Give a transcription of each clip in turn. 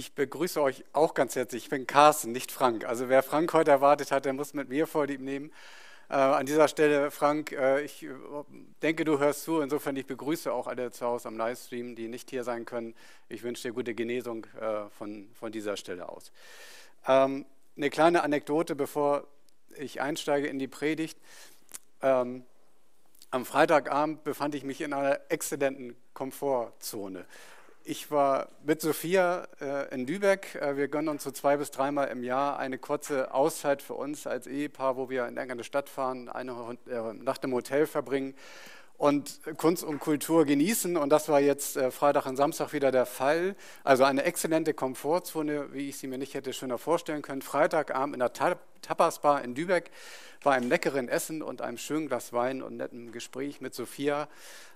Ich begrüße euch auch ganz herzlich. Ich bin Carsten, nicht Frank. Also wer Frank heute erwartet hat, der muss mit mir Vorlieb nehmen. Äh, an dieser Stelle, Frank, äh, ich äh, denke, du hörst zu. Insofern, ich begrüße auch alle zu Hause am Livestream, die nicht hier sein können. Ich wünsche dir gute Genesung äh, von, von dieser Stelle aus. Ähm, eine kleine Anekdote, bevor ich einsteige in die Predigt. Ähm, am Freitagabend befand ich mich in einer exzellenten Komfortzone. Ich war mit Sophia äh, in Lübeck. Äh, wir gönnen uns so zwei bis dreimal im Jahr eine kurze Auszeit für uns als Ehepaar, wo wir in irgendeine Stadt fahren, eine äh, Nacht im Hotel verbringen und Kunst und Kultur genießen. Und das war jetzt äh, Freitag und Samstag wieder der Fall. Also eine exzellente Komfortzone, wie ich sie mir nicht hätte schöner vorstellen können. Freitagabend in der Tapasbar in Lübeck bei einem leckeren Essen und einem schönen Glas Wein und nettem Gespräch mit Sophia.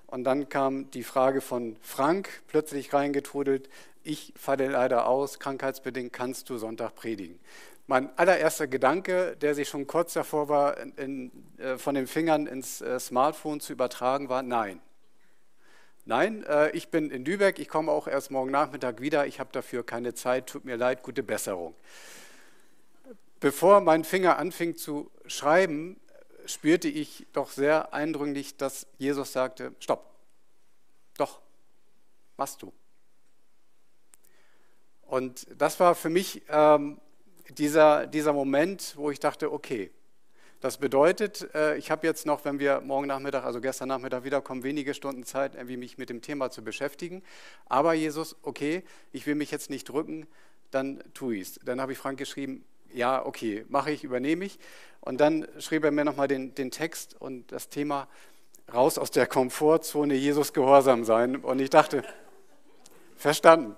Und dann kam die Frage von Frank plötzlich reingetrudelt. Ich falle leider aus, krankheitsbedingt kannst du Sonntag predigen. Mein allererster Gedanke, der sich schon kurz davor war, in, in, äh, von den Fingern ins äh, Smartphone zu übertragen, war nein. Nein, äh, ich bin in Lübeck, ich komme auch erst morgen Nachmittag wieder, ich habe dafür keine Zeit, tut mir leid, gute Besserung. Bevor mein Finger anfing zu schreiben, spürte ich doch sehr eindringlich, dass Jesus sagte, stopp, doch, machst du. Und das war für mich ähm, dieser, dieser Moment, wo ich dachte, okay, das bedeutet, äh, ich habe jetzt noch, wenn wir morgen Nachmittag, also gestern Nachmittag wiederkommen, wenige Stunden Zeit, irgendwie mich mit dem Thema zu beschäftigen. Aber Jesus, okay, ich will mich jetzt nicht drücken, dann tue ich es. Dann habe ich Frank geschrieben, ja, okay, mache ich, übernehme ich. Und dann schrieb er mir nochmal den, den Text und das Thema raus aus der Komfortzone, Jesus gehorsam sein. Und ich dachte, verstanden.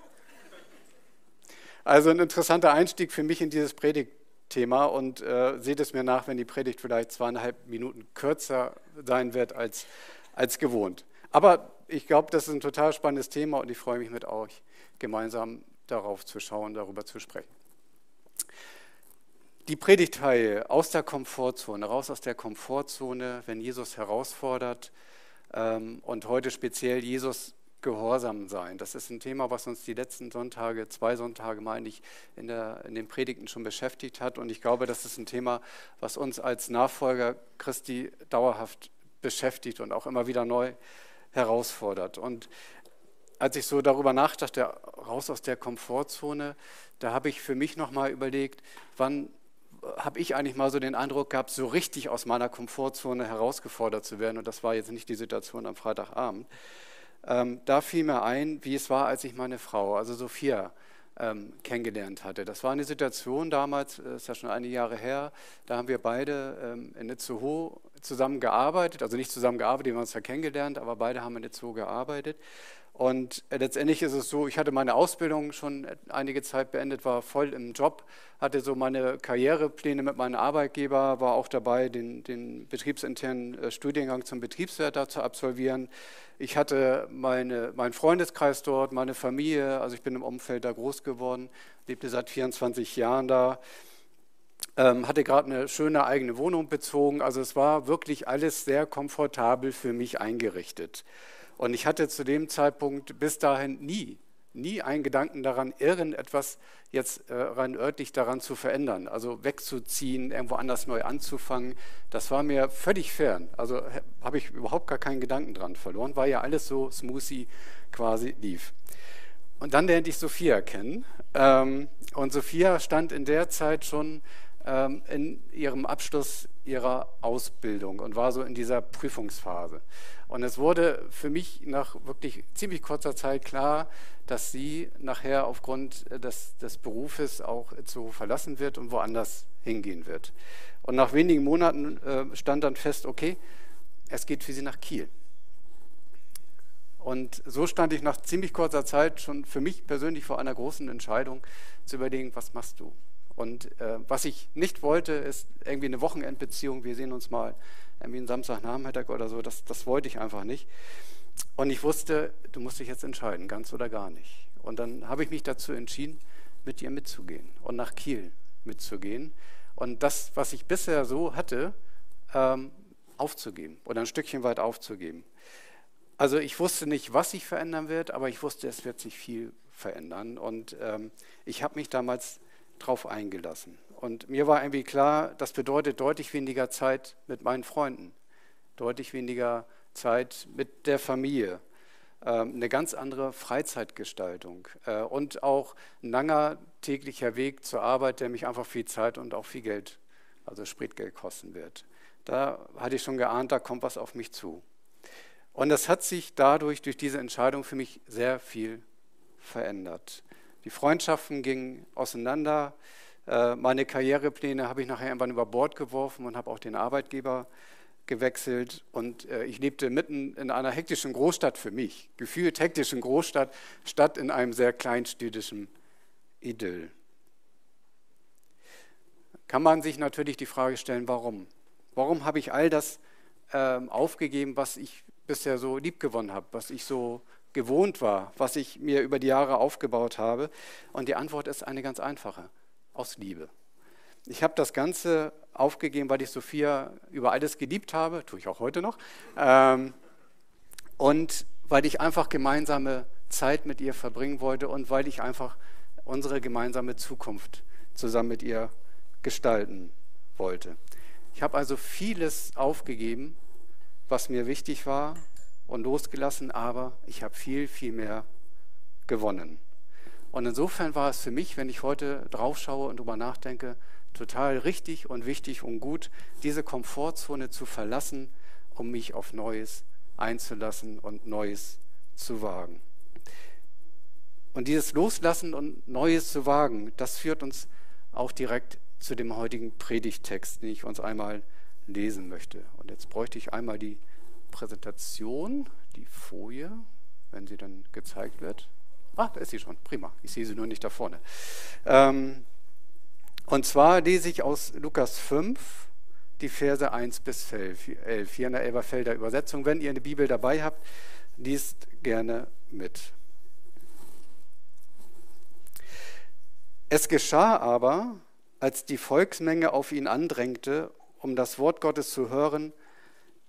Also ein interessanter Einstieg für mich in dieses Predigtthema und äh, seht es mir nach, wenn die Predigt vielleicht zweieinhalb Minuten kürzer sein wird als, als gewohnt. Aber ich glaube, das ist ein total spannendes Thema und ich freue mich mit euch gemeinsam darauf zu schauen, darüber zu sprechen. Die Predigtreihe aus der Komfortzone, raus aus der Komfortzone, wenn Jesus herausfordert ähm, und heute speziell Jesus gehorsam sein. Das ist ein Thema, was uns die letzten Sonntage, zwei Sonntage meine ich, in, der, in den Predigten schon beschäftigt hat. Und ich glaube, das ist ein Thema, was uns als Nachfolger Christi dauerhaft beschäftigt und auch immer wieder neu herausfordert. Und als ich so darüber nachdachte, raus aus der Komfortzone, da habe ich für mich nochmal überlegt, wann habe ich eigentlich mal so den Eindruck gehabt, so richtig aus meiner Komfortzone herausgefordert zu werden. Und das war jetzt nicht die Situation am Freitagabend ähm, da fiel mir ein, wie es war, als ich meine Frau, also Sophia, ähm, kennengelernt hatte. Das war eine Situation damals, das ist ja schon einige Jahre her, da haben wir beide ähm, in Itzehoe zusammen gearbeitet, also nicht zusammen gearbeitet, wir haben uns ja kennengelernt, aber beide haben in Itzehoe gearbeitet. Und letztendlich ist es so, ich hatte meine Ausbildung schon einige Zeit beendet, war voll im Job, hatte so meine Karrierepläne mit meinem Arbeitgeber, war auch dabei, den, den betriebsinternen äh, Studiengang zum Betriebswärter zu absolvieren. Ich hatte meine, meinen Freundeskreis dort, meine Familie, also ich bin im Umfeld da groß geworden, lebte seit 24 Jahren da, ähm, hatte gerade eine schöne eigene Wohnung bezogen. Also es war wirklich alles sehr komfortabel für mich eingerichtet. Und ich hatte zu dem Zeitpunkt bis dahin nie, nie einen Gedanken daran, irgendetwas jetzt äh, rein örtlich daran zu verändern, also wegzuziehen, irgendwo anders neu anzufangen. Das war mir völlig fern. Also habe ich überhaupt gar keinen Gedanken dran verloren, weil ja alles so smoothie quasi lief. Und dann lernte ich Sophia kennen. Ähm, und Sophia stand in der Zeit schon in ihrem Abschluss ihrer Ausbildung und war so in dieser Prüfungsphase. Und es wurde für mich nach wirklich ziemlich kurzer Zeit klar, dass sie nachher aufgrund des, des Berufes auch zu verlassen wird und woanders hingehen wird. Und nach wenigen Monaten äh, stand dann fest, okay, es geht für sie nach Kiel. Und so stand ich nach ziemlich kurzer Zeit schon für mich persönlich vor einer großen Entscheidung zu überlegen, was machst du? Und äh, was ich nicht wollte, ist irgendwie eine Wochenendbeziehung. Wir sehen uns mal irgendwie einen Samstagnachmittag oder so. Das, das wollte ich einfach nicht. Und ich wusste, du musst dich jetzt entscheiden, ganz oder gar nicht. Und dann habe ich mich dazu entschieden, mit ihr mitzugehen und nach Kiel mitzugehen. Und das, was ich bisher so hatte, ähm, aufzugeben oder ein Stückchen weit aufzugeben. Also ich wusste nicht, was sich verändern wird, aber ich wusste, es wird sich viel verändern. Und ähm, ich habe mich damals darauf eingelassen. Und mir war irgendwie klar, das bedeutet deutlich weniger Zeit mit meinen Freunden, deutlich weniger Zeit mit der Familie, ähm, eine ganz andere Freizeitgestaltung äh, und auch ein langer täglicher Weg zur Arbeit, der mich einfach viel Zeit und auch viel Geld, also Spritgeld kosten wird. Da hatte ich schon geahnt, da kommt was auf mich zu. Und das hat sich dadurch, durch diese Entscheidung für mich sehr viel verändert. Die Freundschaften gingen auseinander. Äh, meine Karrierepläne habe ich nachher irgendwann über Bord geworfen und habe auch den Arbeitgeber gewechselt. Und äh, ich lebte mitten in einer hektischen Großstadt für mich, gefühlt hektischen Großstadt, statt in einem sehr kleinstädtischen Idyll. Kann man sich natürlich die Frage stellen, warum? Warum habe ich all das ähm, aufgegeben, was ich bisher so liebgewonnen habe, was ich so gewohnt war, was ich mir über die Jahre aufgebaut habe? Und die Antwort ist eine ganz einfache, aus Liebe. Ich habe das Ganze aufgegeben, weil ich Sophia über alles geliebt habe, tue ich auch heute noch, ähm, und weil ich einfach gemeinsame Zeit mit ihr verbringen wollte und weil ich einfach unsere gemeinsame Zukunft zusammen mit ihr gestalten wollte. Ich habe also vieles aufgegeben, was mir wichtig war und losgelassen, aber ich habe viel, viel mehr gewonnen. Und insofern war es für mich, wenn ich heute drauf schaue und darüber nachdenke, total richtig und wichtig und gut, diese Komfortzone zu verlassen, um mich auf Neues einzulassen und Neues zu wagen. Und dieses Loslassen und Neues zu wagen, das führt uns auch direkt zu dem heutigen Predigtext, den ich uns einmal lesen möchte. Und jetzt bräuchte ich einmal die Präsentation, die Folie, wenn sie dann gezeigt wird. Ah, da ist sie schon. Prima. Ich sehe sie nur nicht da vorne. Ähm, und zwar lese ich aus Lukas 5 die Verse 1 bis 11, 11 hier in der Elberfelder Übersetzung. Wenn ihr eine Bibel dabei habt, liest gerne mit. Es geschah aber, als die Volksmenge auf ihn andrängte, um das Wort Gottes zu hören,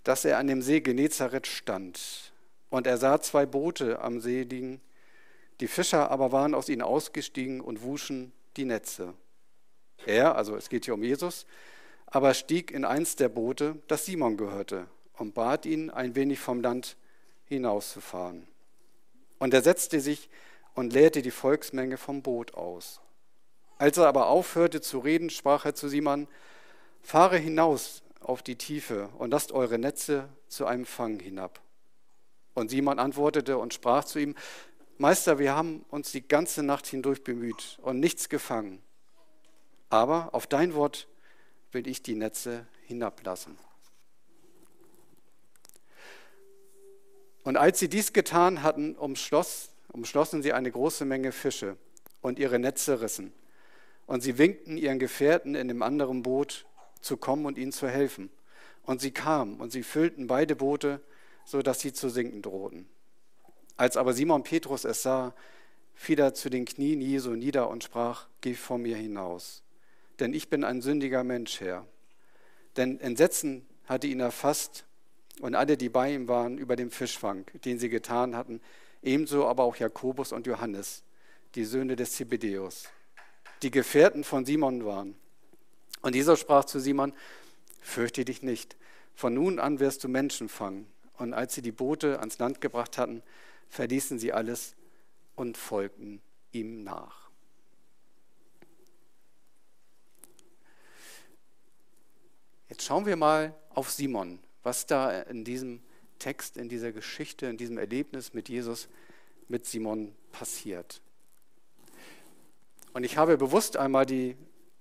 dass er an dem See Genezareth stand. Und er sah zwei Boote am See liegen. Die Fischer aber waren aus ihnen ausgestiegen und wuschen die Netze. Er, also es geht hier um Jesus, aber stieg in eins der Boote, das Simon gehörte, und bat ihn, ein wenig vom Land hinauszufahren. Und er setzte sich und leerte die Volksmenge vom Boot aus. Als er aber aufhörte zu reden, sprach er zu Simon, fahre hinaus auf die Tiefe und lasst eure Netze zu einem Fang hinab. Und Simon antwortete und sprach zu ihm, Meister, wir haben uns die ganze Nacht hindurch bemüht und nichts gefangen. Aber auf dein Wort will ich die Netze hinablassen. Und als sie dies getan hatten, umschloss, umschlossen sie eine große Menge Fische und ihre Netze rissen. Und sie winkten ihren Gefährten in dem anderen Boot zu kommen und ihnen zu helfen. Und sie kamen und sie füllten beide Boote, so dass sie zu sinken drohten. Als aber Simon Petrus es sah, fiel er zu den Knien Jesu nieder und sprach: Geh vor mir hinaus, denn ich bin ein sündiger Mensch, Herr. Denn Entsetzen hatte ihn erfasst und alle, die bei ihm waren, über den Fischfang, den sie getan hatten, ebenso aber auch Jakobus und Johannes, die Söhne des Zebedeus die Gefährten von Simon waren. Und dieser sprach zu Simon, fürchte dich nicht, von nun an wirst du Menschen fangen. Und als sie die Boote ans Land gebracht hatten, verließen sie alles und folgten ihm nach. Jetzt schauen wir mal auf Simon, was da in diesem Text, in dieser Geschichte, in diesem Erlebnis mit Jesus, mit Simon passiert. Und ich habe bewusst einmal die,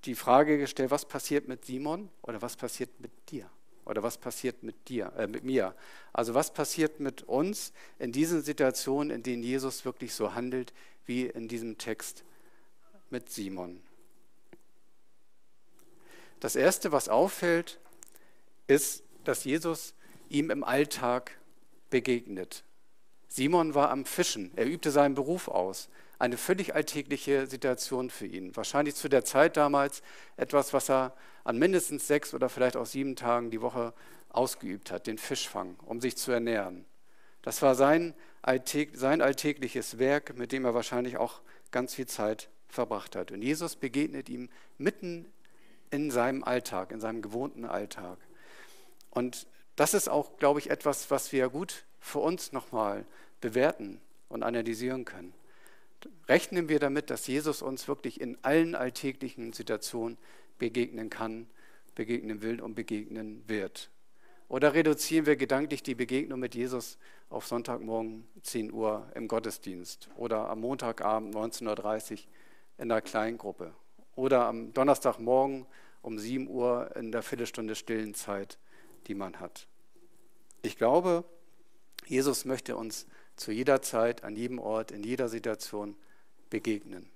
die Frage gestellt, was passiert mit Simon oder was passiert mit dir? Oder was passiert mit dir, äh, mit mir? Also was passiert mit uns in diesen Situationen, in denen Jesus wirklich so handelt, wie in diesem Text mit Simon? Das Erste, was auffällt, ist, dass Jesus ihm im Alltag begegnet. Simon war am Fischen, er übte seinen Beruf aus eine völlig alltägliche Situation für ihn. Wahrscheinlich zu der Zeit damals etwas, was er an mindestens sechs oder vielleicht auch sieben Tagen die Woche ausgeübt hat, den Fischfang, um sich zu ernähren. Das war sein, alltäg sein alltägliches Werk, mit dem er wahrscheinlich auch ganz viel Zeit verbracht hat. Und Jesus begegnet ihm mitten in seinem Alltag, in seinem gewohnten Alltag. Und das ist auch, glaube ich, etwas, was wir gut für uns nochmal bewerten und analysieren können. Rechnen wir damit, dass Jesus uns wirklich in allen alltäglichen Situationen begegnen kann, begegnen will und begegnen wird. Oder reduzieren wir gedanklich die Begegnung mit Jesus auf Sonntagmorgen 10 Uhr im Gottesdienst oder am Montagabend 19.30 Uhr in der Kleingruppe oder am Donnerstagmorgen um 7 Uhr in der Viertelstunde stillen Zeit, die man hat. Ich glaube, Jesus möchte uns zu jeder Zeit, an jedem Ort, in jeder Situation begegnen.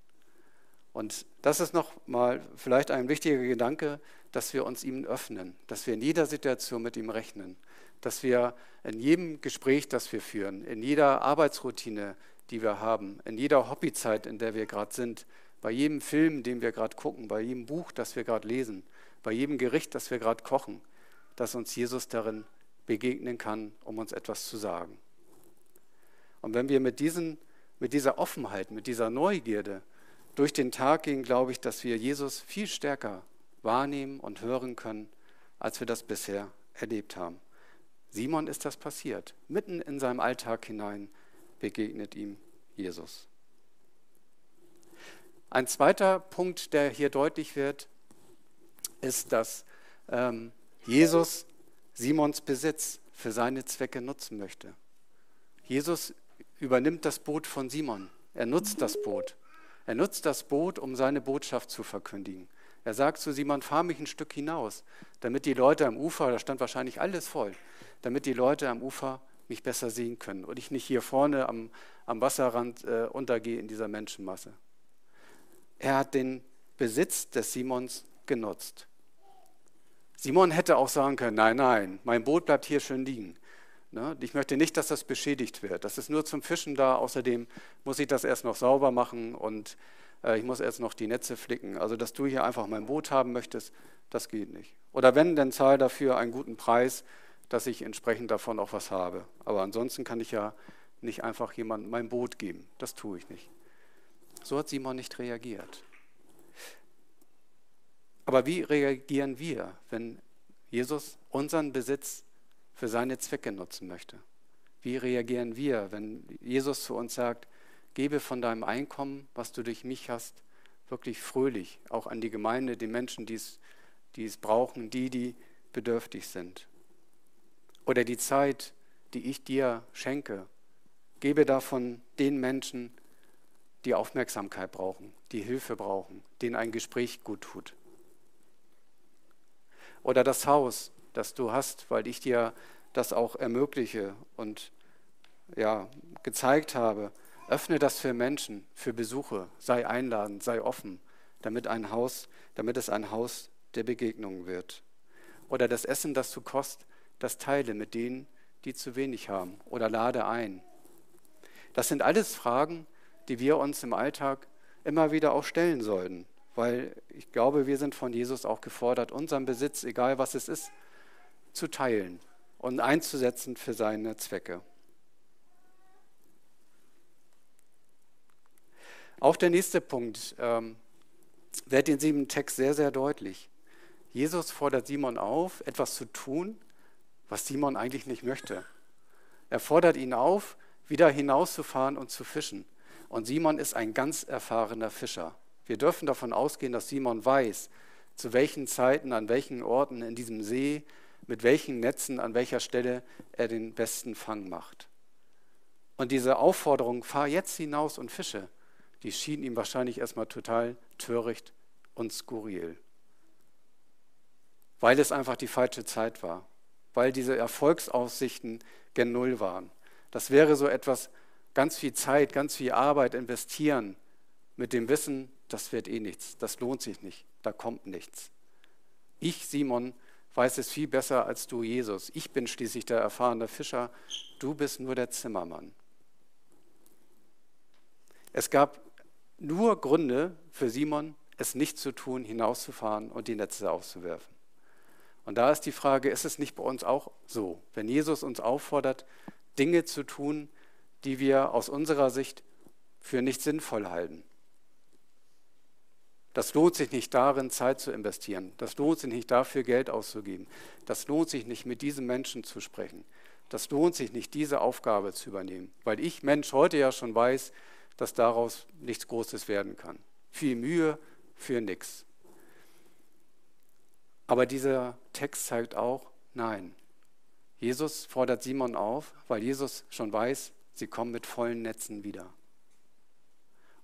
Und das ist nochmal vielleicht ein wichtiger Gedanke, dass wir uns ihm öffnen, dass wir in jeder Situation mit ihm rechnen, dass wir in jedem Gespräch, das wir führen, in jeder Arbeitsroutine, die wir haben, in jeder Hobbyzeit, in der wir gerade sind, bei jedem Film, den wir gerade gucken, bei jedem Buch, das wir gerade lesen, bei jedem Gericht, das wir gerade kochen, dass uns Jesus darin begegnen kann, um uns etwas zu sagen. Und wenn wir mit, diesen, mit dieser Offenheit, mit dieser Neugierde durch den Tag gehen, glaube ich, dass wir Jesus viel stärker wahrnehmen und hören können, als wir das bisher erlebt haben. Simon ist das passiert. Mitten in seinem Alltag hinein begegnet ihm Jesus. Ein zweiter Punkt, der hier deutlich wird, ist, dass ähm, Jesus Simons Besitz für seine Zwecke nutzen möchte. Jesus übernimmt das Boot von Simon. Er nutzt das Boot. Er nutzt das Boot, um seine Botschaft zu verkündigen. Er sagt zu Simon, fahr mich ein Stück hinaus, damit die Leute am Ufer, da stand wahrscheinlich alles voll, damit die Leute am Ufer mich besser sehen können und ich nicht hier vorne am, am Wasserrand äh, untergehe in dieser Menschenmasse. Er hat den Besitz des Simons genutzt. Simon hätte auch sagen können, nein, nein, mein Boot bleibt hier schön liegen. Ne? Ich möchte nicht, dass das beschädigt wird. Das ist nur zum Fischen da. Außerdem muss ich das erst noch sauber machen und äh, ich muss erst noch die Netze flicken. Also, dass du hier einfach mein Boot haben möchtest, das geht nicht. Oder wenn, dann zahl dafür einen guten Preis, dass ich entsprechend davon auch was habe. Aber ansonsten kann ich ja nicht einfach jemandem mein Boot geben. Das tue ich nicht. So hat Simon nicht reagiert. Aber wie reagieren wir, wenn Jesus unseren Besitz für seine Zwecke nutzen möchte? Wie reagieren wir, wenn Jesus zu uns sagt, gebe von deinem Einkommen, was du durch mich hast, wirklich fröhlich, auch an die Gemeinde, die Menschen, die es, die es brauchen, die, die bedürftig sind. Oder die Zeit, die ich dir schenke, gebe davon den Menschen, die Aufmerksamkeit brauchen, die Hilfe brauchen, denen ein Gespräch gut tut. Oder das Haus, das du hast, weil ich dir das auch ermögliche und ja, gezeigt habe. Öffne das für Menschen, für Besuche, sei einladend, sei offen, damit ein Haus, damit es ein Haus der Begegnung wird. Oder das Essen, das du kost, das teile mit denen, die zu wenig haben oder lade ein. Das sind alles Fragen, die wir uns im Alltag immer wieder auch stellen sollten, weil ich glaube, wir sind von Jesus auch gefordert, unseren Besitz, egal was es ist, zu teilen und einzusetzen für seine Zwecke. Auch der nächste Punkt ähm, wird in diesem Text sehr, sehr deutlich. Jesus fordert Simon auf, etwas zu tun, was Simon eigentlich nicht möchte. Er fordert ihn auf, wieder hinauszufahren und zu fischen. Und Simon ist ein ganz erfahrener Fischer. Wir dürfen davon ausgehen, dass Simon weiß, zu welchen Zeiten, an welchen Orten in diesem See, mit welchen Netzen, an welcher Stelle er den besten Fang macht. Und diese Aufforderung, fahr jetzt hinaus und fische, die schien ihm wahrscheinlich erstmal total töricht und skurril. Weil es einfach die falsche Zeit war. Weil diese Erfolgsaussichten gen Null waren. Das wäre so etwas, ganz viel Zeit, ganz viel Arbeit investieren mit dem Wissen, das wird eh nichts, das lohnt sich nicht, da kommt nichts. Ich, Simon, weiß es viel besser als du, Jesus. Ich bin schließlich der erfahrene Fischer, du bist nur der Zimmermann. Es gab nur Gründe für Simon, es nicht zu tun, hinauszufahren und die Netze auszuwerfen. Und da ist die Frage, ist es nicht bei uns auch so? Wenn Jesus uns auffordert, Dinge zu tun, die wir aus unserer Sicht für nicht sinnvoll halten. Das lohnt sich nicht darin, Zeit zu investieren. Das lohnt sich nicht dafür, Geld auszugeben. Das lohnt sich nicht, mit diesem Menschen zu sprechen. Das lohnt sich nicht, diese Aufgabe zu übernehmen, weil ich Mensch heute ja schon weiß, dass daraus nichts Großes werden kann. Viel Mühe für nichts. Aber dieser Text zeigt auch, nein. Jesus fordert Simon auf, weil Jesus schon weiß, sie kommen mit vollen Netzen wieder.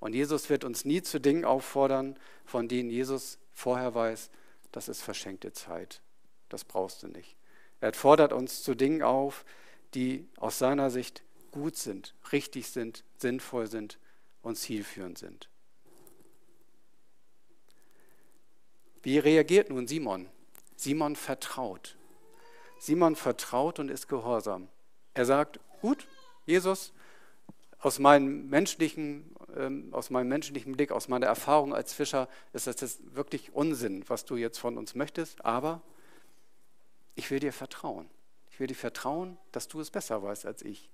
Und Jesus wird uns nie zu Dingen auffordern, von denen Jesus vorher weiß, das ist verschenkte Zeit. Das brauchst du nicht. Er fordert uns zu Dingen auf, die aus seiner Sicht gut sind, richtig sind, sinnvoll sind und zielführend sind. Wie reagiert nun Simon? Simon vertraut. Simon vertraut und ist gehorsam. Er sagt, gut, Jesus, aus meinem menschlichen, aus meinem menschlichen Blick, aus meiner Erfahrung als Fischer ist das jetzt wirklich Unsinn, was du jetzt von uns möchtest, aber ich will dir vertrauen. Ich will dir vertrauen, dass du es besser weißt als ich.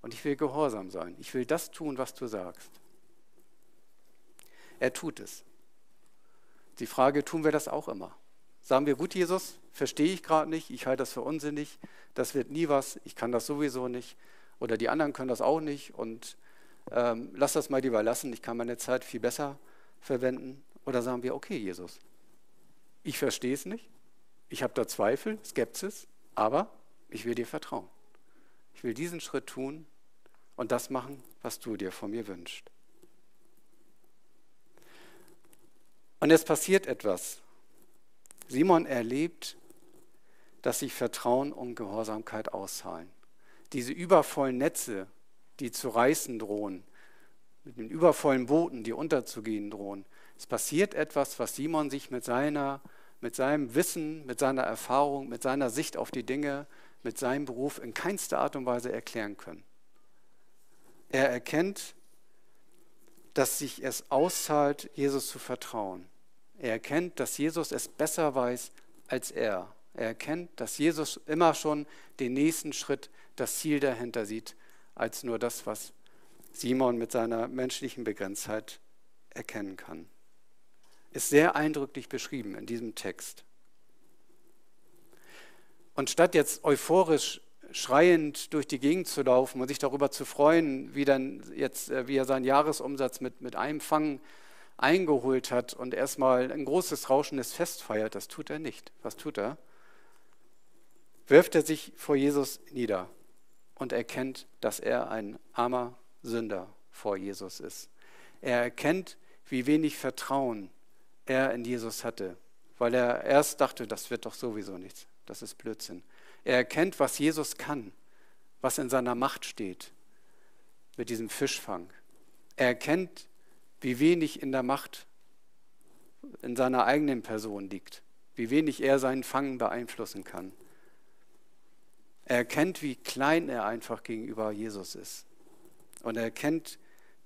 Und ich will gehorsam sein. Ich will das tun, was du sagst. Er tut es. Die Frage, tun wir das auch immer? Sagen wir, gut, Jesus, verstehe ich gerade nicht, ich halte das für unsinnig, das wird nie was, ich kann das sowieso nicht oder die anderen können das auch nicht und ähm, lass das mal lieber lassen, ich kann meine Zeit viel besser verwenden. Oder sagen wir, okay, Jesus, ich verstehe es nicht, ich habe da Zweifel, Skepsis, aber ich will dir vertrauen. Ich will diesen Schritt tun und das machen, was du dir von mir wünschst. Und es passiert etwas. Simon erlebt, dass sich Vertrauen und Gehorsamkeit auszahlen diese übervollen Netze, die zu reißen drohen, mit den übervollen Booten, die unterzugehen drohen. Es passiert etwas, was Simon sich mit, seiner, mit seinem Wissen, mit seiner Erfahrung, mit seiner Sicht auf die Dinge, mit seinem Beruf in keinster Art und Weise erklären können. Er erkennt, dass sich es auszahlt, Jesus zu vertrauen. Er erkennt, dass Jesus es besser weiß als er. Er erkennt, dass Jesus immer schon den nächsten Schritt das Ziel dahinter sieht, als nur das, was Simon mit seiner menschlichen Begrenztheit erkennen kann. Ist sehr eindrücklich beschrieben in diesem Text. Und statt jetzt euphorisch schreiend durch die Gegend zu laufen und sich darüber zu freuen, wie, dann jetzt, äh, wie er seinen Jahresumsatz mit, mit einem Fang eingeholt hat und erstmal ein großes rauschendes Fest feiert, das tut er nicht. Was tut er? Wirft er sich vor Jesus nieder und erkennt, dass er ein armer Sünder vor Jesus ist. Er erkennt, wie wenig Vertrauen er in Jesus hatte, weil er erst dachte, das wird doch sowieso nichts, das ist Blödsinn. Er erkennt, was Jesus kann, was in seiner Macht steht mit diesem Fischfang. Er erkennt, wie wenig in der Macht in seiner eigenen Person liegt, wie wenig er seinen Fang beeinflussen kann. Er erkennt, wie klein er einfach gegenüber Jesus ist. Und er erkennt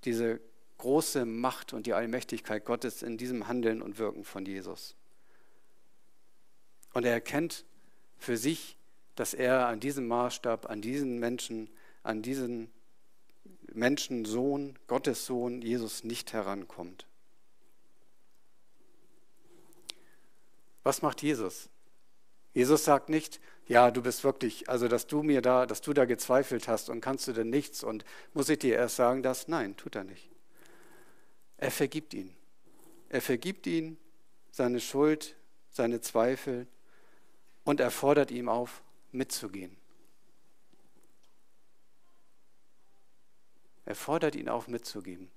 diese große Macht und die Allmächtigkeit Gottes in diesem Handeln und Wirken von Jesus. Und er erkennt für sich, dass er an diesem Maßstab, an diesen Menschen, an diesen Menschensohn, Gottes Sohn, Jesus nicht herankommt. Was macht Jesus? Jesus sagt nicht, ja, du bist wirklich, also dass du mir da, dass du da gezweifelt hast und kannst du denn nichts und muss ich dir erst sagen das? Nein, tut er nicht. Er vergibt ihn. Er vergibt ihn seine Schuld, seine Zweifel und er fordert ihm auf, mitzugehen. Er fordert ihn auf, mitzugeben.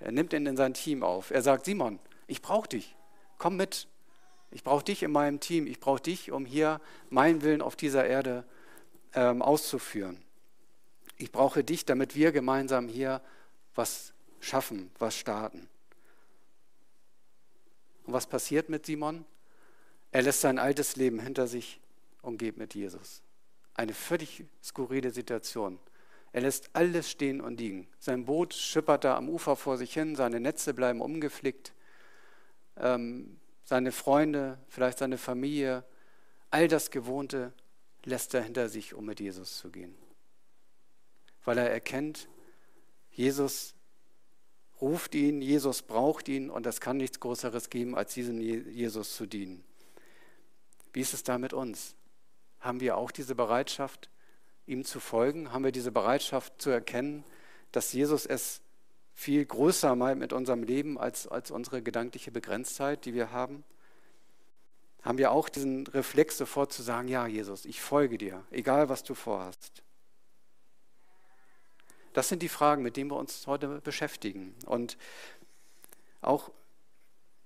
Er nimmt ihn in sein Team auf. Er sagt, Simon, ich brauche dich. Komm mit. Ich brauche dich in meinem Team. Ich brauche dich, um hier meinen Willen auf dieser Erde ähm, auszuführen. Ich brauche dich, damit wir gemeinsam hier was schaffen, was starten. Und was passiert mit Simon? Er lässt sein altes Leben hinter sich und geht mit Jesus. Eine völlig skurrile Situation. Er lässt alles stehen und liegen. Sein Boot schippert da am Ufer vor sich hin, seine Netze bleiben umgeflickt. Ähm, seine Freunde, vielleicht seine Familie, all das Gewohnte lässt er hinter sich, um mit Jesus zu gehen. weil er erkennt, Jesus ruft ihn, Jesus braucht ihn und es kann nichts Größeres geben, als diesem Jesus zu dienen. Wie ist es da mit uns? Haben wir auch diese Bereitschaft, ihm zu folgen? Haben wir diese Bereitschaft zu erkennen, dass Jesus es viel größer mit unserem Leben als, als unsere gedankliche Begrenztheit, die wir haben? Haben wir auch diesen Reflex sofort zu sagen, ja Jesus, ich folge dir, egal was du vorhast? Das sind die Fragen, mit denen wir uns heute beschäftigen. Und auch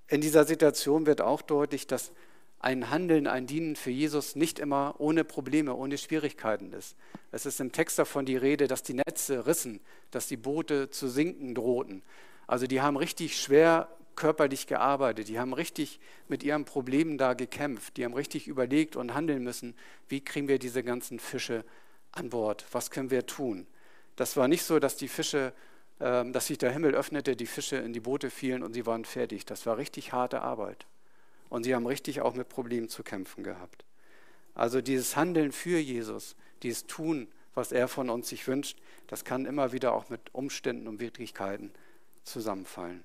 in dieser Situation wird auch deutlich, dass ein Handeln, ein Dienen für Jesus nicht immer ohne Probleme, ohne Schwierigkeiten ist. Es ist im Text davon die Rede, dass die Netze rissen, dass die Boote zu sinken drohten. Also die haben richtig schwer körperlich gearbeitet, die haben richtig mit ihren Problemen da gekämpft, die haben richtig überlegt und handeln müssen, wie kriegen wir diese ganzen Fische an Bord, was können wir tun. Das war nicht so, dass die Fische, ähm, dass sich der Himmel öffnete, die Fische in die Boote fielen und sie waren fertig. Das war richtig harte Arbeit. Und sie haben richtig auch mit Problemen zu kämpfen gehabt. Also dieses Handeln für Jesus, dieses Tun, was er von uns sich wünscht, das kann immer wieder auch mit Umständen und Widrigkeiten zusammenfallen.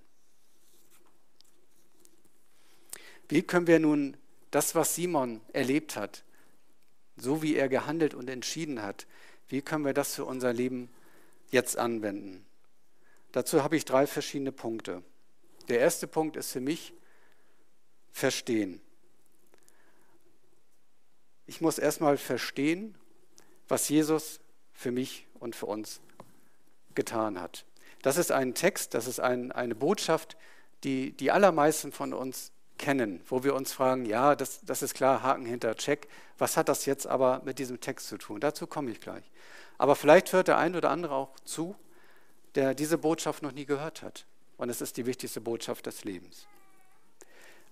Wie können wir nun das, was Simon erlebt hat, so wie er gehandelt und entschieden hat, wie können wir das für unser Leben jetzt anwenden? Dazu habe ich drei verschiedene Punkte. Der erste Punkt ist für mich verstehen. Ich muss erstmal verstehen, was Jesus für mich und für uns getan hat. Das ist ein Text, das ist ein, eine Botschaft, die die allermeisten von uns kennen, wo wir uns fragen, ja, das, das ist klar, Haken hinter Check. Was hat das jetzt aber mit diesem Text zu tun? Dazu komme ich gleich. Aber vielleicht hört der ein oder andere auch zu, der diese Botschaft noch nie gehört hat. Und es ist die wichtigste Botschaft des Lebens.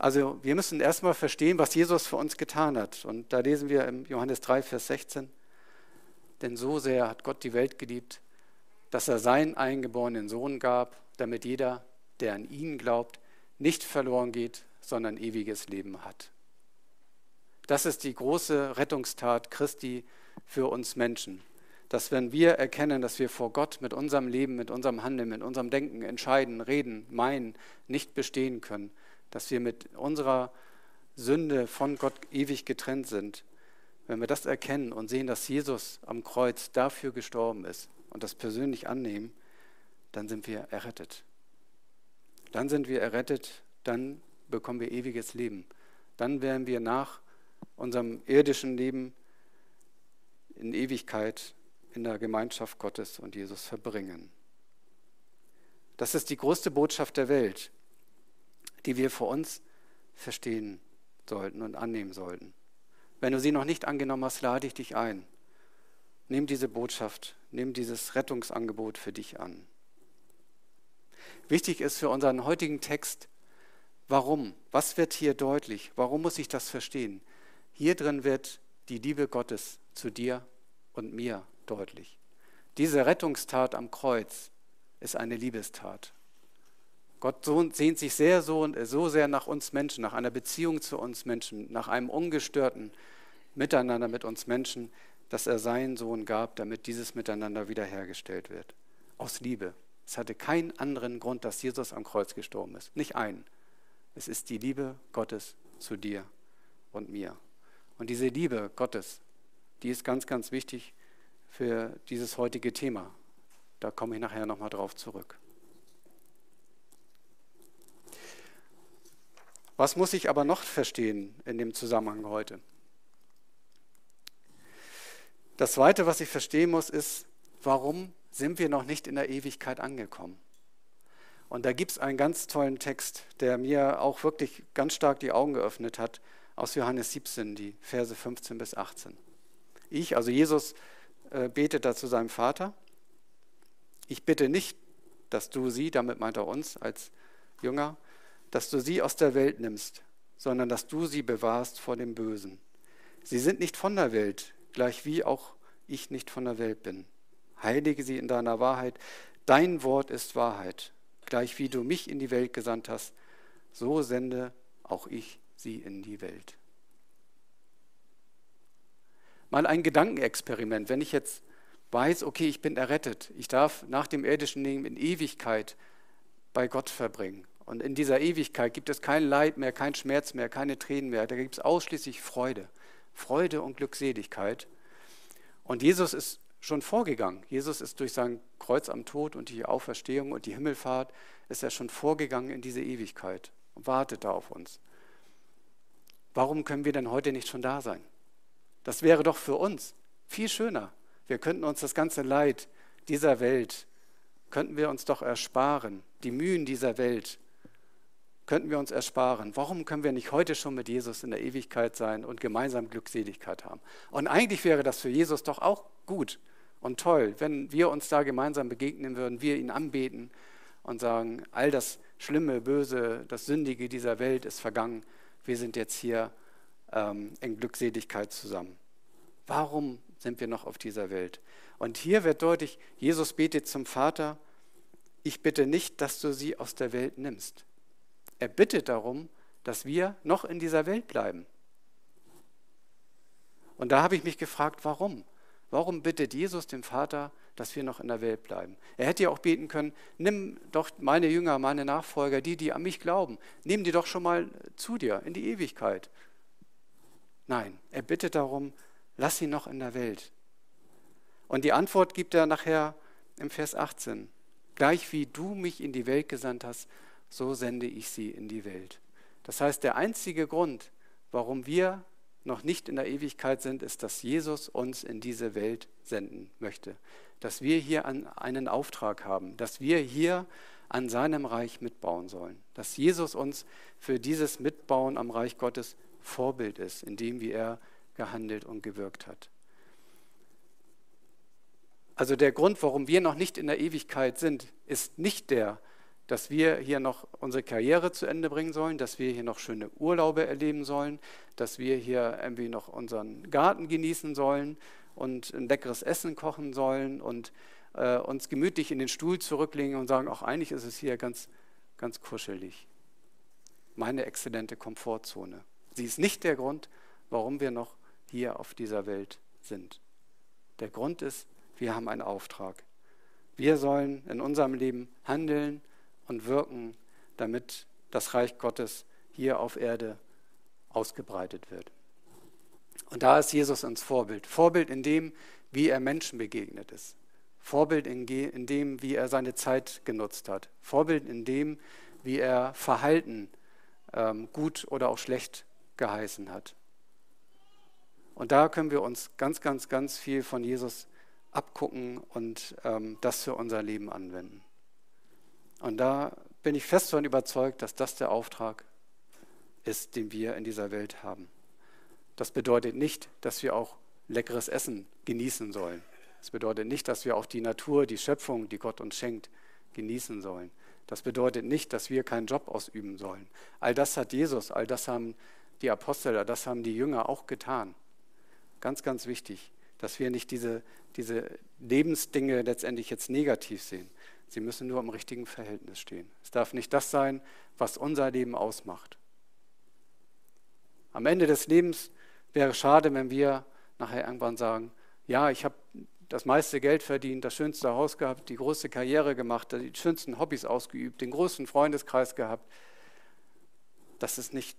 Also wir müssen erstmal verstehen, was Jesus für uns getan hat. Und da lesen wir im Johannes 3, Vers 16, denn so sehr hat Gott die Welt geliebt, dass er seinen eingeborenen Sohn gab, damit jeder, der an ihn glaubt, nicht verloren geht, sondern ewiges Leben hat. Das ist die große Rettungstat Christi für uns Menschen. Dass wenn wir erkennen, dass wir vor Gott mit unserem Leben, mit unserem Handeln, mit unserem Denken, Entscheiden, Reden, Meinen nicht bestehen können, dass wir mit unserer Sünde von Gott ewig getrennt sind, wenn wir das erkennen und sehen, dass Jesus am Kreuz dafür gestorben ist und das persönlich annehmen, dann sind wir errettet. Dann sind wir errettet, dann bekommen wir ewiges Leben. Dann werden wir nach unserem irdischen Leben in Ewigkeit in der Gemeinschaft Gottes und Jesus verbringen. Das ist die größte Botschaft der Welt, die wir für uns verstehen sollten und annehmen sollten. Wenn du sie noch nicht angenommen hast, lade ich dich ein. Nimm diese Botschaft, nimm dieses Rettungsangebot für dich an. Wichtig ist für unseren heutigen Text, Warum? Was wird hier deutlich? Warum muss ich das verstehen? Hier drin wird die Liebe Gottes zu dir und mir deutlich. Diese Rettungstat am Kreuz ist eine Liebestat. Gott sehnt sich sehr so, so sehr nach uns Menschen, nach einer Beziehung zu uns Menschen, nach einem ungestörten Miteinander mit uns Menschen, dass er seinen Sohn gab, damit dieses Miteinander wiederhergestellt wird. Aus Liebe. Es hatte keinen anderen Grund, dass Jesus am Kreuz gestorben ist. Nicht einen. Es ist die Liebe Gottes zu dir und mir. Und diese Liebe Gottes, die ist ganz, ganz wichtig für dieses heutige Thema. Da komme ich nachher nochmal drauf zurück. Was muss ich aber noch verstehen in dem Zusammenhang heute? Das Zweite, was ich verstehen muss, ist, warum sind wir noch nicht in der Ewigkeit angekommen? Und da gibt es einen ganz tollen Text, der mir auch wirklich ganz stark die Augen geöffnet hat, aus Johannes 17, die Verse 15 bis 18. Ich, also Jesus, äh, betet da zu seinem Vater. Ich bitte nicht, dass du sie, damit meint er uns als Jünger, dass du sie aus der Welt nimmst, sondern dass du sie bewahrst vor dem Bösen. Sie sind nicht von der Welt, gleich wie auch ich nicht von der Welt bin. Heilige sie in deiner Wahrheit. Dein Wort ist Wahrheit gleich wie du mich in die Welt gesandt hast, so sende auch ich sie in die Welt. Mal ein Gedankenexperiment. Wenn ich jetzt weiß, okay, ich bin errettet. Ich darf nach dem irdischen Leben in Ewigkeit bei Gott verbringen. Und in dieser Ewigkeit gibt es kein Leid mehr, kein Schmerz mehr, keine Tränen mehr. Da gibt es ausschließlich Freude. Freude und Glückseligkeit. Und Jesus ist schon vorgegangen. Jesus ist durch sein Kreuz am Tod und die Auferstehung und die Himmelfahrt, ist er schon vorgegangen in diese Ewigkeit und wartet da auf uns. Warum können wir denn heute nicht schon da sein? Das wäre doch für uns viel schöner. Wir könnten uns das ganze Leid dieser Welt, könnten wir uns doch ersparen. Die Mühen dieser Welt könnten wir uns ersparen. Warum können wir nicht heute schon mit Jesus in der Ewigkeit sein und gemeinsam Glückseligkeit haben? Und eigentlich wäre das für Jesus doch auch gut und toll, wenn wir uns da gemeinsam begegnen würden, wir ihn anbeten und sagen, all das Schlimme, Böse, das Sündige dieser Welt ist vergangen. Wir sind jetzt hier ähm, in Glückseligkeit zusammen. Warum sind wir noch auf dieser Welt? Und hier wird deutlich, Jesus betet zum Vater, ich bitte nicht, dass du sie aus der Welt nimmst. Er bittet darum, dass wir noch in dieser Welt bleiben. Und da habe ich mich gefragt, warum? Warum bittet Jesus den Vater, dass wir noch in der Welt bleiben? Er hätte ja auch beten können, nimm doch meine Jünger, meine Nachfolger, die, die an mich glauben, nimm die doch schon mal zu dir in die Ewigkeit. Nein, er bittet darum, lass sie noch in der Welt. Und die Antwort gibt er nachher im Vers 18. Gleich wie du mich in die Welt gesandt hast, so sende ich sie in die Welt. Das heißt, der einzige Grund, warum wir noch nicht in der Ewigkeit sind, ist, dass Jesus uns in diese Welt senden möchte. Dass wir hier einen Auftrag haben, dass wir hier an seinem Reich mitbauen sollen. Dass Jesus uns für dieses Mitbauen am Reich Gottes Vorbild ist, in dem wie er gehandelt und gewirkt hat. Also der Grund, warum wir noch nicht in der Ewigkeit sind, ist nicht der, dass wir hier noch unsere Karriere zu Ende bringen sollen, dass wir hier noch schöne Urlaube erleben sollen, dass wir hier irgendwie noch unseren Garten genießen sollen und ein leckeres Essen kochen sollen und äh, uns gemütlich in den Stuhl zurücklegen und sagen, auch eigentlich ist es hier ganz, ganz kuschelig. Meine exzellente Komfortzone. Sie ist nicht der Grund, warum wir noch hier auf dieser Welt sind. Der Grund ist, wir haben einen Auftrag. Wir sollen in unserem Leben handeln und wirken, damit das Reich Gottes hier auf Erde ausgebreitet wird. Und da ist Jesus uns Vorbild. Vorbild in dem, wie er Menschen begegnet ist. Vorbild in, dem, wie er seine Zeit genutzt hat. Vorbild in dem, wie er Verhalten ähm, gut oder auch schlecht geheißen hat. Und da können wir uns ganz, ganz, ganz viel von Jesus abgucken und ähm, das für unser Leben anwenden. Und da bin ich fest davon überzeugt, dass das der Auftrag ist, den wir in dieser Welt haben. Das bedeutet nicht, dass wir auch leckeres Essen genießen sollen. Das bedeutet nicht, dass wir auch die Natur, die Schöpfung, die Gott uns schenkt, genießen sollen. Das bedeutet nicht, dass wir keinen Job ausüben sollen. All das hat Jesus, all das haben die Apostel, all das haben die Jünger auch getan. Ganz, ganz wichtig, dass wir nicht diese, diese Lebensdinge letztendlich jetzt negativ sehen. Sie müssen nur im richtigen Verhältnis stehen. Es darf nicht das sein, was unser Leben ausmacht. Am Ende des Lebens wäre es schade, wenn wir nachher irgendwann sagen, ja, ich habe das meiste Geld verdient, das schönste Haus gehabt, die große Karriere gemacht, die schönsten Hobbys ausgeübt, den größten Freundeskreis gehabt. Das ist nicht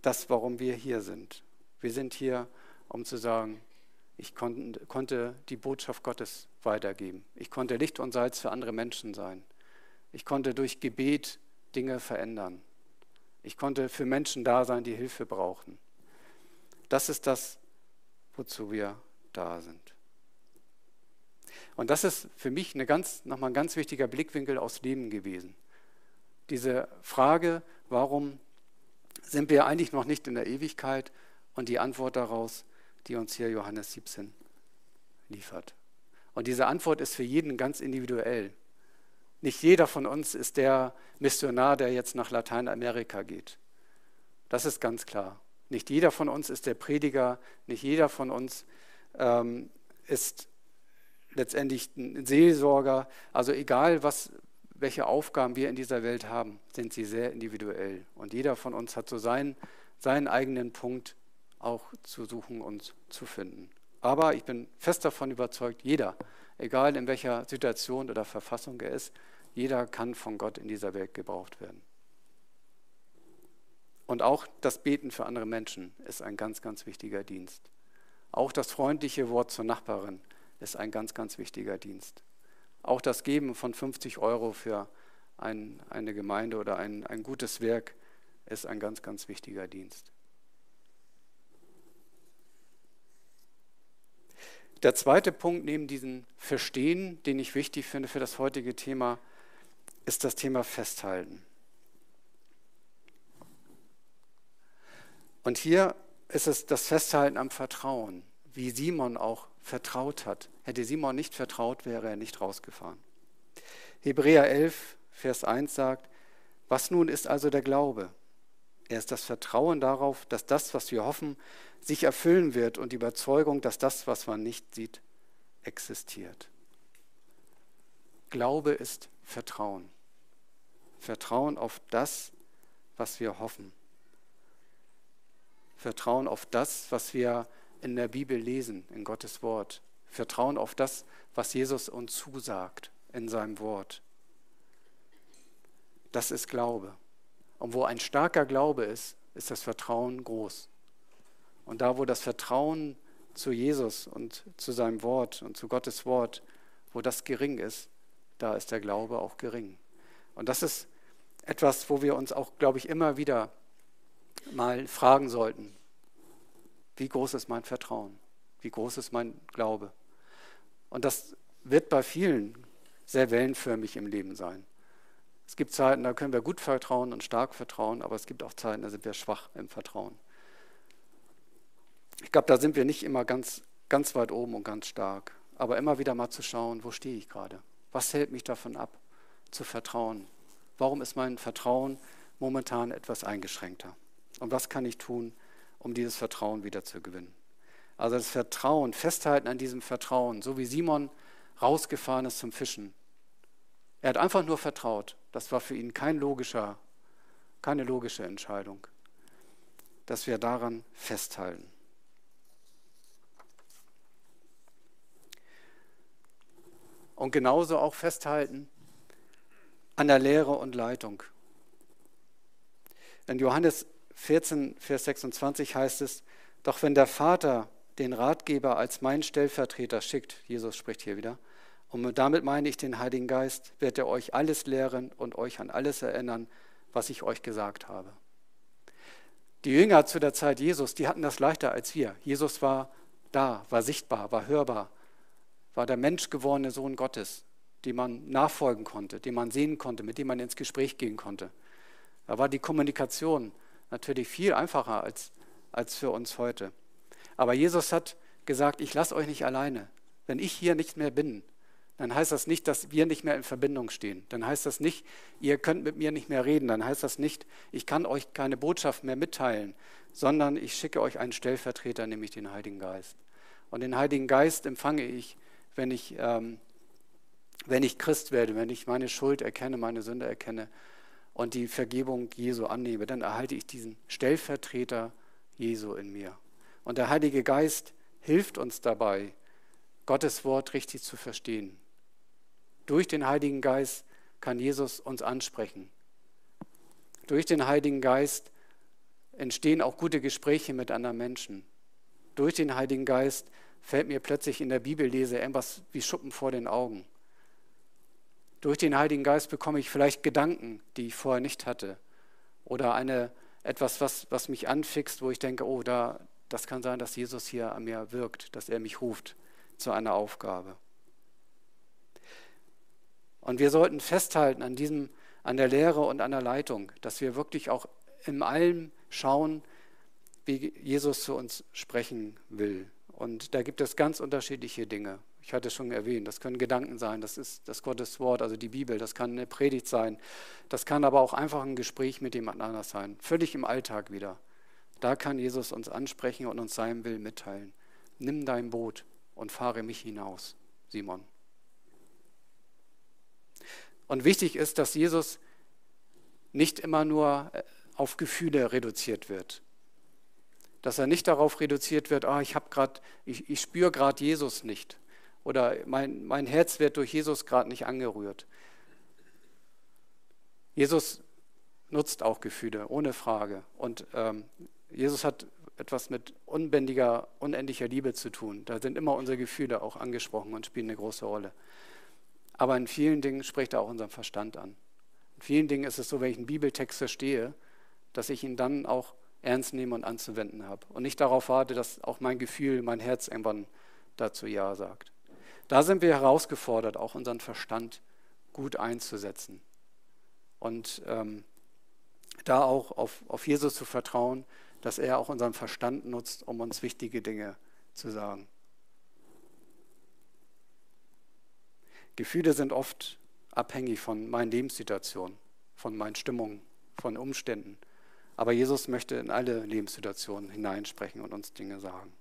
das, warum wir hier sind. Wir sind hier, um zu sagen, ich konnte die Botschaft Gottes weitergeben. Ich konnte Licht und Salz für andere Menschen sein. Ich konnte durch Gebet Dinge verändern. Ich konnte für Menschen da sein, die Hilfe brauchen. Das ist das, wozu wir da sind. Und das ist für mich eine ganz, nochmal ein ganz wichtiger Blickwinkel aufs Leben gewesen. Diese Frage, warum sind wir eigentlich noch nicht in der Ewigkeit? Und die Antwort daraus, die uns hier Johannes 17 liefert. Und diese Antwort ist für jeden ganz individuell. Nicht jeder von uns ist der Missionar, der jetzt nach Lateinamerika geht. Das ist ganz klar. Nicht jeder von uns ist der Prediger, nicht jeder von uns ähm, ist letztendlich ein Seelsorger. Also egal, was, welche Aufgaben wir in dieser Welt haben, sind sie sehr individuell. Und jeder von uns hat so seinen, seinen eigenen Punkt, auch zu suchen und zu finden. Aber ich bin fest davon überzeugt, jeder, egal in welcher Situation oder Verfassung er ist, jeder kann von Gott in dieser Welt gebraucht werden. Und auch das Beten für andere Menschen ist ein ganz, ganz wichtiger Dienst. Auch das freundliche Wort zur Nachbarin ist ein ganz, ganz wichtiger Dienst. Auch das Geben von 50 Euro für ein, eine Gemeinde oder ein, ein gutes Werk ist ein ganz, ganz wichtiger Dienst. Der zweite Punkt neben diesem Verstehen, den ich wichtig finde für das heutige Thema, ist das Thema Festhalten. Und hier ist es das Festhalten am Vertrauen, wie Simon auch vertraut hat. Hätte Simon nicht vertraut, wäre er nicht rausgefahren. Hebräer 11, Vers 1 sagt, was nun ist also der Glaube? Er ist das Vertrauen darauf, dass das, was wir hoffen, sich erfüllen wird und die Überzeugung, dass das, was man nicht sieht, existiert. Glaube ist Vertrauen. Vertrauen auf das, was wir hoffen. Vertrauen auf das, was wir in der Bibel lesen, in Gottes Wort. Vertrauen auf das, was Jesus uns zusagt in seinem Wort. Das ist Glaube. Und wo ein starker Glaube ist, ist das Vertrauen groß. Und da, wo das Vertrauen zu Jesus und zu seinem Wort und zu Gottes Wort, wo das gering ist, da ist der Glaube auch gering. Und das ist etwas, wo wir uns auch, glaube ich, immer wieder mal fragen sollten. Wie groß ist mein Vertrauen? Wie groß ist mein Glaube? Und das wird bei vielen sehr wellenförmig im Leben sein. Es gibt Zeiten, da können wir gut vertrauen und stark vertrauen, aber es gibt auch Zeiten, da sind wir schwach im Vertrauen. Ich glaube, da sind wir nicht immer ganz, ganz weit oben und ganz stark, aber immer wieder mal zu schauen, wo stehe ich gerade? Was hält mich davon ab, zu vertrauen? Warum ist mein Vertrauen momentan etwas eingeschränkter? Und was kann ich tun, um dieses Vertrauen wieder zu gewinnen? Also das Vertrauen, festhalten an diesem Vertrauen, so wie Simon rausgefahren ist zum Fischen. Er hat einfach nur vertraut. Das war für ihn kein logischer, keine logische Entscheidung, dass wir daran festhalten. Und genauso auch festhalten an der Lehre und Leitung. In Johannes 14, Vers 26 heißt es, doch wenn der Vater den Ratgeber als mein Stellvertreter schickt, Jesus spricht hier wieder, und damit meine ich den Heiligen Geist, wird er euch alles lehren und euch an alles erinnern, was ich euch gesagt habe. Die Jünger zu der Zeit Jesus, die hatten das leichter als wir. Jesus war da, war sichtbar, war hörbar, war der menschgewordene Sohn Gottes, dem man nachfolgen konnte, den man sehen konnte, mit dem man ins Gespräch gehen konnte. Da war die Kommunikation natürlich viel einfacher als, als für uns heute. Aber Jesus hat gesagt, ich lasse euch nicht alleine. Wenn ich hier nicht mehr bin, dann heißt das nicht, dass wir nicht mehr in Verbindung stehen. Dann heißt das nicht, ihr könnt mit mir nicht mehr reden. Dann heißt das nicht, ich kann euch keine Botschaft mehr mitteilen, sondern ich schicke euch einen Stellvertreter, nämlich den Heiligen Geist. Und den Heiligen Geist empfange ich wenn ich, ähm, wenn ich Christ werde, wenn ich meine Schuld erkenne, meine Sünde erkenne und die Vergebung Jesu annehme, dann erhalte ich diesen Stellvertreter Jesu in mir. Und der Heilige Geist hilft uns dabei, Gottes Wort richtig zu verstehen. Durch den Heiligen Geist kann Jesus uns ansprechen. Durch den Heiligen Geist entstehen auch gute Gespräche mit anderen Menschen. Durch den Heiligen Geist fällt mir plötzlich in der Bibellese irgendwas wie Schuppen vor den Augen. Durch den Heiligen Geist bekomme ich vielleicht Gedanken, die ich vorher nicht hatte. Oder eine, etwas, was, was mich anfixt, wo ich denke, oh, da, das kann sein, dass Jesus hier an mir wirkt, dass er mich ruft zu einer Aufgabe. Und wir sollten festhalten an diesem, an der Lehre und an der Leitung, dass wir wirklich auch in allem schauen, wie Jesus zu uns sprechen will. Und da gibt es ganz unterschiedliche Dinge. Ich hatte es schon erwähnt, das können Gedanken sein, das ist das Gottes Wort, also die Bibel, das kann eine Predigt sein, das kann aber auch einfach ein Gespräch mit jemand anders sein, völlig im Alltag wieder. Da kann Jesus uns ansprechen und uns seinen Willen mitteilen. Nimm dein Boot und fahre mich hinaus, Simon. Und wichtig ist, dass Jesus nicht immer nur äh, auf Gefühle reduziert wird dass er nicht darauf reduziert wird, ah, ich ich, ich spüre gerade Jesus nicht Oder mein, mein Herz wird durch Jesus gerade nicht angerührt. Jesus nutzt auch Gefühle, ohne Frage. Und ähm, Jesus hat etwas mit unbändiger, unendlicher Liebe zu tun. Da sind immer unsere Gefühle auch angesprochen und spielen eine große Rolle. Aber in vielen Dingen spricht er auch unseren Verstand an. In vielen Dingen ist es so, wenn ich einen Bibeltext verstehe, dass ich ihn dann auch ernst nehme und anzuwenden habe. Und nicht darauf warte, dass auch mein Gefühl, mein Herz irgendwann dazu Ja sagt. Da sind wir herausgefordert, auch unseren Verstand gut einzusetzen. Und ähm, da auch auf, auf Jesus zu vertrauen, dass er auch unseren Verstand nutzt, um uns wichtige Dinge zu sagen. Gefühle sind oft abhängig von meinen Lebenssituationen, von meinen Stimmungen, von Umständen. Aber Jesus möchte in alle Lebenssituationen hineinsprechen und uns Dinge sagen.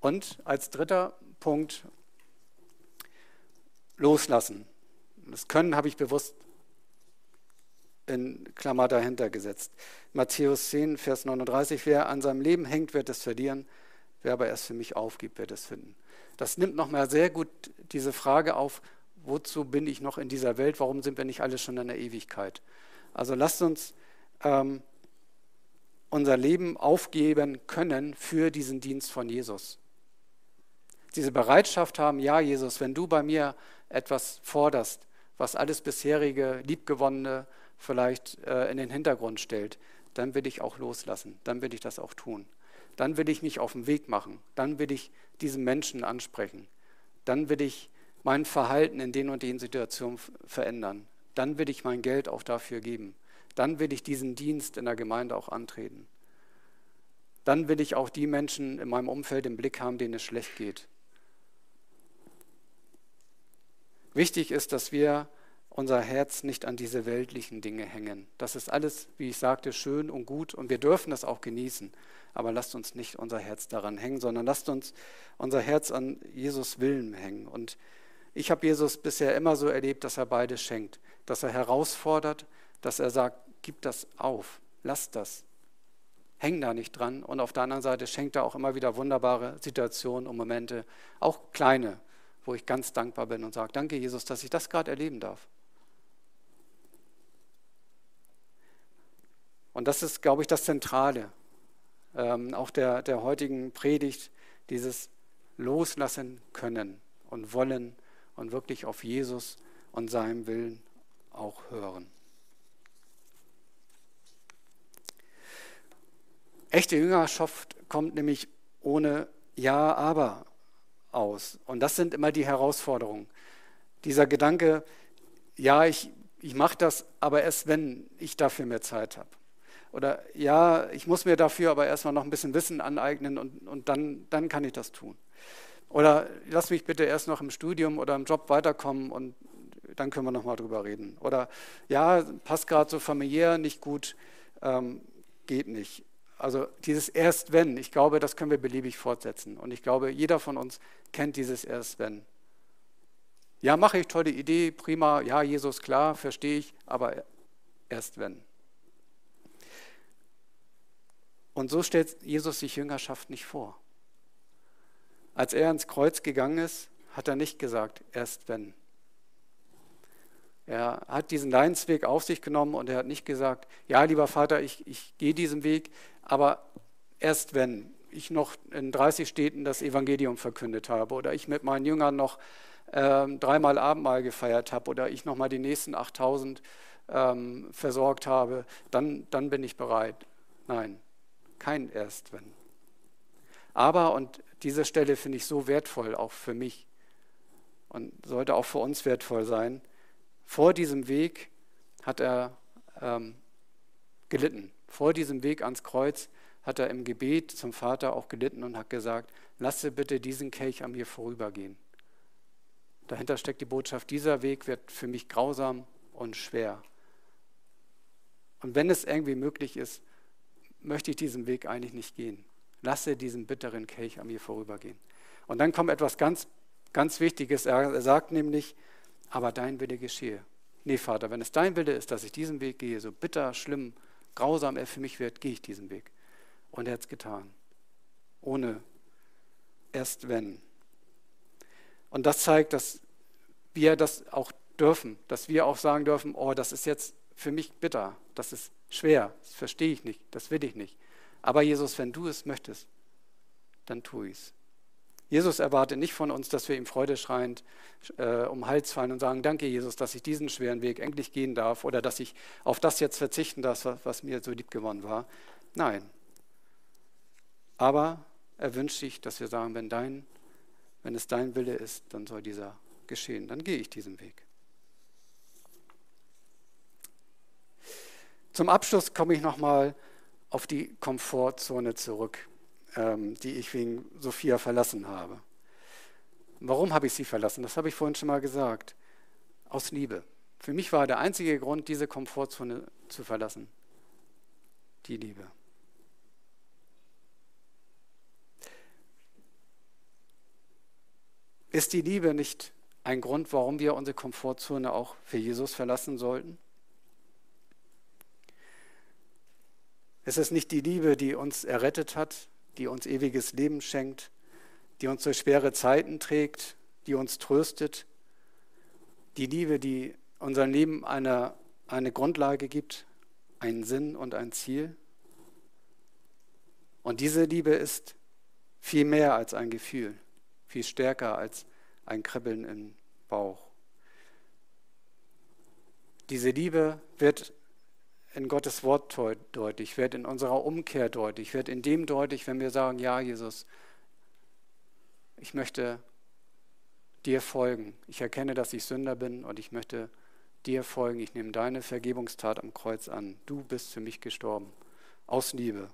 Und als dritter Punkt, loslassen. Das Können habe ich bewusst in Klammer dahinter gesetzt. Matthäus 10, Vers 39, wer an seinem Leben hängt, wird es verlieren, wer aber erst für mich aufgibt, wird es finden. Das nimmt nochmal sehr gut diese Frage auf, wozu bin ich noch in dieser Welt, warum sind wir nicht alle schon in der Ewigkeit? Also lasst uns ähm, unser Leben aufgeben können für diesen Dienst von Jesus. Diese Bereitschaft haben, ja Jesus, wenn du bei mir etwas forderst, was alles bisherige, liebgewonnene vielleicht äh, in den Hintergrund stellt, dann will ich auch loslassen, dann will ich das auch tun. Dann will ich mich auf den Weg machen, dann will ich diesen Menschen ansprechen, dann will ich mein Verhalten in den und den Situationen verändern, dann will ich mein Geld auch dafür geben, dann will ich diesen Dienst in der Gemeinde auch antreten. Dann will ich auch die Menschen in meinem Umfeld im Blick haben, denen es schlecht geht. Wichtig ist, dass wir unser Herz nicht an diese weltlichen Dinge hängen. Das ist alles, wie ich sagte, schön und gut und wir dürfen das auch genießen. Aber lasst uns nicht unser Herz daran hängen, sondern lasst uns unser Herz an Jesus Willen hängen. Und ich habe Jesus bisher immer so erlebt, dass er beides schenkt, dass er herausfordert, dass er sagt, gib das auf, lass das, häng da nicht dran. Und auf der anderen Seite schenkt er auch immer wieder wunderbare Situationen und Momente, auch kleine, wo ich ganz dankbar bin und sage, danke Jesus, dass ich das gerade erleben darf. Und das ist, glaube ich, das Zentrale ähm, auch der, der heutigen Predigt, dieses Loslassen können und wollen und wirklich auf Jesus und seinem Willen auch hören. Echte Jüngerschaft kommt nämlich ohne Ja, aber aus. Und das sind immer die Herausforderungen. Dieser Gedanke, ja, ich, ich mache das, aber erst wenn ich dafür mehr Zeit habe. Oder ja, ich muss mir dafür aber erstmal noch ein bisschen Wissen aneignen und, und dann, dann kann ich das tun. Oder lass mich bitte erst noch im Studium oder im Job weiterkommen und dann können wir nochmal drüber reden. Oder ja, passt gerade so familiär nicht gut, ähm, geht nicht. Also dieses Erst wenn, ich glaube, das können wir beliebig fortsetzen. Und ich glaube, jeder von uns kennt dieses Erst wenn. Ja, mache ich, tolle Idee, prima, ja, Jesus, klar, verstehe ich, aber erst wenn. Und so stellt Jesus sich Jüngerschaft nicht vor. Als er ans Kreuz gegangen ist, hat er nicht gesagt, erst wenn. Er hat diesen Leidensweg auf sich genommen und er hat nicht gesagt, ja, lieber Vater, ich, ich gehe diesen Weg, aber erst wenn ich noch in 30 Städten das Evangelium verkündet habe oder ich mit meinen Jüngern noch ähm, dreimal Abendmahl gefeiert habe oder ich noch mal die nächsten 8000 ähm, versorgt habe, dann, dann bin ich bereit. Nein, kein Erst wenn. Aber, und diese Stelle finde ich so wertvoll, auch für mich und sollte auch für uns wertvoll sein, vor diesem Weg hat er ähm, gelitten. Vor diesem Weg ans Kreuz hat er im Gebet zum Vater auch gelitten und hat gesagt, lasse bitte diesen Kelch an mir vorübergehen. Dahinter steckt die Botschaft, dieser Weg wird für mich grausam und schwer. Und wenn es irgendwie möglich ist, möchte ich diesen Weg eigentlich nicht gehen. Lasse diesen bitteren Kelch an mir vorübergehen. Und dann kommt etwas ganz, ganz Wichtiges. Er sagt nämlich, aber dein Wille geschehe. Nee, Vater, wenn es dein Wille ist, dass ich diesen Weg gehe, so bitter, schlimm, grausam er für mich wird, gehe ich diesen Weg. Und er hat es getan. Ohne erst wenn. Und das zeigt, dass wir das auch dürfen, dass wir auch sagen dürfen, oh, das ist jetzt für mich bitter, das ist schwer, das verstehe ich nicht, das will ich nicht. Aber Jesus, wenn du es möchtest, dann tu es. Jesus erwartet nicht von uns, dass wir ihm freudeschreiend äh, um den Hals fallen und sagen, danke Jesus, dass ich diesen schweren Weg endlich gehen darf oder dass ich auf das jetzt verzichten darf, was mir so lieb gewonnen war. Nein. Aber er wünscht sich, dass wir sagen, wenn, dein, wenn es dein Wille ist, dann soll dieser geschehen. Dann gehe ich diesen Weg. Zum Abschluss komme ich nochmal auf die Komfortzone zurück. Ähm, die ich wegen Sophia verlassen habe. Warum habe ich sie verlassen? Das habe ich vorhin schon mal gesagt. Aus Liebe. Für mich war der einzige Grund, diese Komfortzone zu verlassen. Die Liebe. Ist die Liebe nicht ein Grund, warum wir unsere Komfortzone auch für Jesus verlassen sollten? Ist es nicht die Liebe, die uns errettet hat, die uns ewiges Leben schenkt, die uns durch schwere Zeiten trägt, die uns tröstet, die Liebe, die unserem Leben eine, eine Grundlage gibt, einen Sinn und ein Ziel. Und diese Liebe ist viel mehr als ein Gefühl, viel stärker als ein Kribbeln im Bauch. Diese Liebe wird in Gottes Wort deutlich, wird in unserer Umkehr deutlich, wird in dem deutlich, wenn wir sagen, ja Jesus, ich möchte dir folgen. Ich erkenne, dass ich Sünder bin und ich möchte dir folgen. Ich nehme deine Vergebungstat am Kreuz an. Du bist für mich gestorben. Aus Liebe.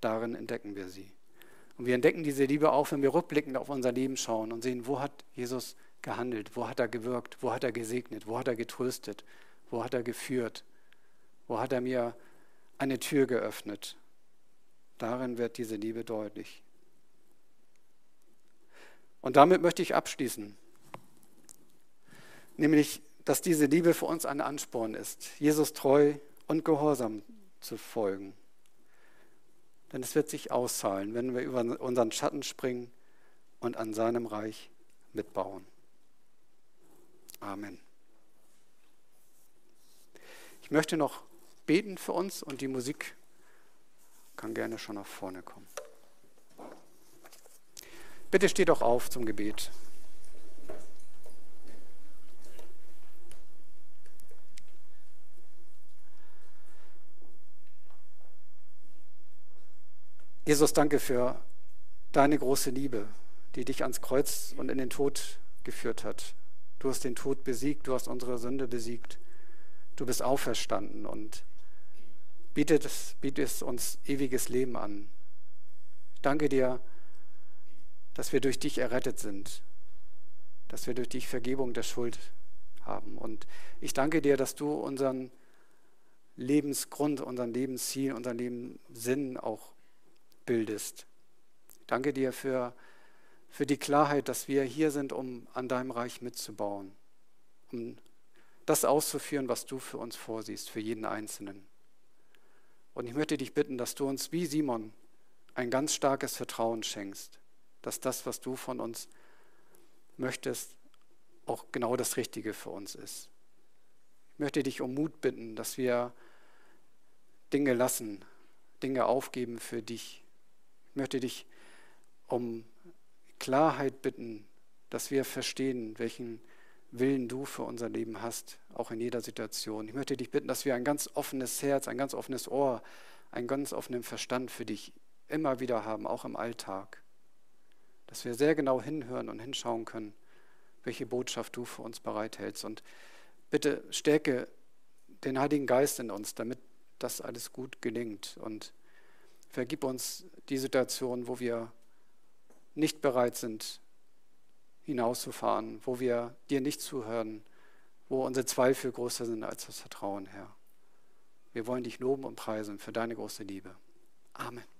Darin entdecken wir sie. Und wir entdecken diese Liebe auch, wenn wir rückblickend auf unser Leben schauen und sehen, wo hat Jesus gehandelt, wo hat er gewirkt, wo hat er gesegnet, wo hat er getröstet, wo hat er geführt, wo hat er mir eine Tür geöffnet? Darin wird diese Liebe deutlich. Und damit möchte ich abschließen. Nämlich, dass diese Liebe für uns ein Ansporn ist, Jesus treu und gehorsam zu folgen. Denn es wird sich auszahlen, wenn wir über unseren Schatten springen und an seinem Reich mitbauen. Amen. Ich möchte noch beten für uns und die Musik kann gerne schon nach vorne kommen. Bitte steh doch auf zum Gebet. Jesus, danke für deine große Liebe, die dich ans Kreuz und in den Tod geführt hat. Du hast den Tod besiegt, du hast unsere Sünde besiegt. Du bist auferstanden und bietet, bietet uns ewiges Leben an. Ich danke dir, dass wir durch dich errettet sind, dass wir durch dich Vergebung der Schuld haben. Und ich danke dir, dass du unseren Lebensgrund, unseren Lebensziel, unseren Lebenssinn auch bildest. Danke dir für, für die Klarheit, dass wir hier sind, um an deinem Reich mitzubauen, um das auszuführen, was du für uns vorsiehst, für jeden Einzelnen. Und ich möchte dich bitten, dass du uns wie Simon ein ganz starkes Vertrauen schenkst, dass das, was du von uns möchtest, auch genau das Richtige für uns ist. Ich möchte dich um Mut bitten, dass wir Dinge lassen, Dinge aufgeben für dich. Ich möchte dich um Klarheit bitten, dass wir verstehen, welchen Willen du für unser Leben hast, auch in jeder Situation. Ich möchte dich bitten, dass wir ein ganz offenes Herz, ein ganz offenes Ohr, einen ganz offenen Verstand für dich immer wieder haben, auch im Alltag. Dass wir sehr genau hinhören und hinschauen können, welche Botschaft du für uns bereithältst. Und bitte stärke den Heiligen Geist in uns, damit das alles gut gelingt. Und vergib uns die Situation, wo wir nicht bereit sind, hinauszufahren, wo wir dir nicht zuhören, wo unsere Zweifel größer sind als das Vertrauen, Herr. Wir wollen dich loben und preisen für deine große Liebe. Amen.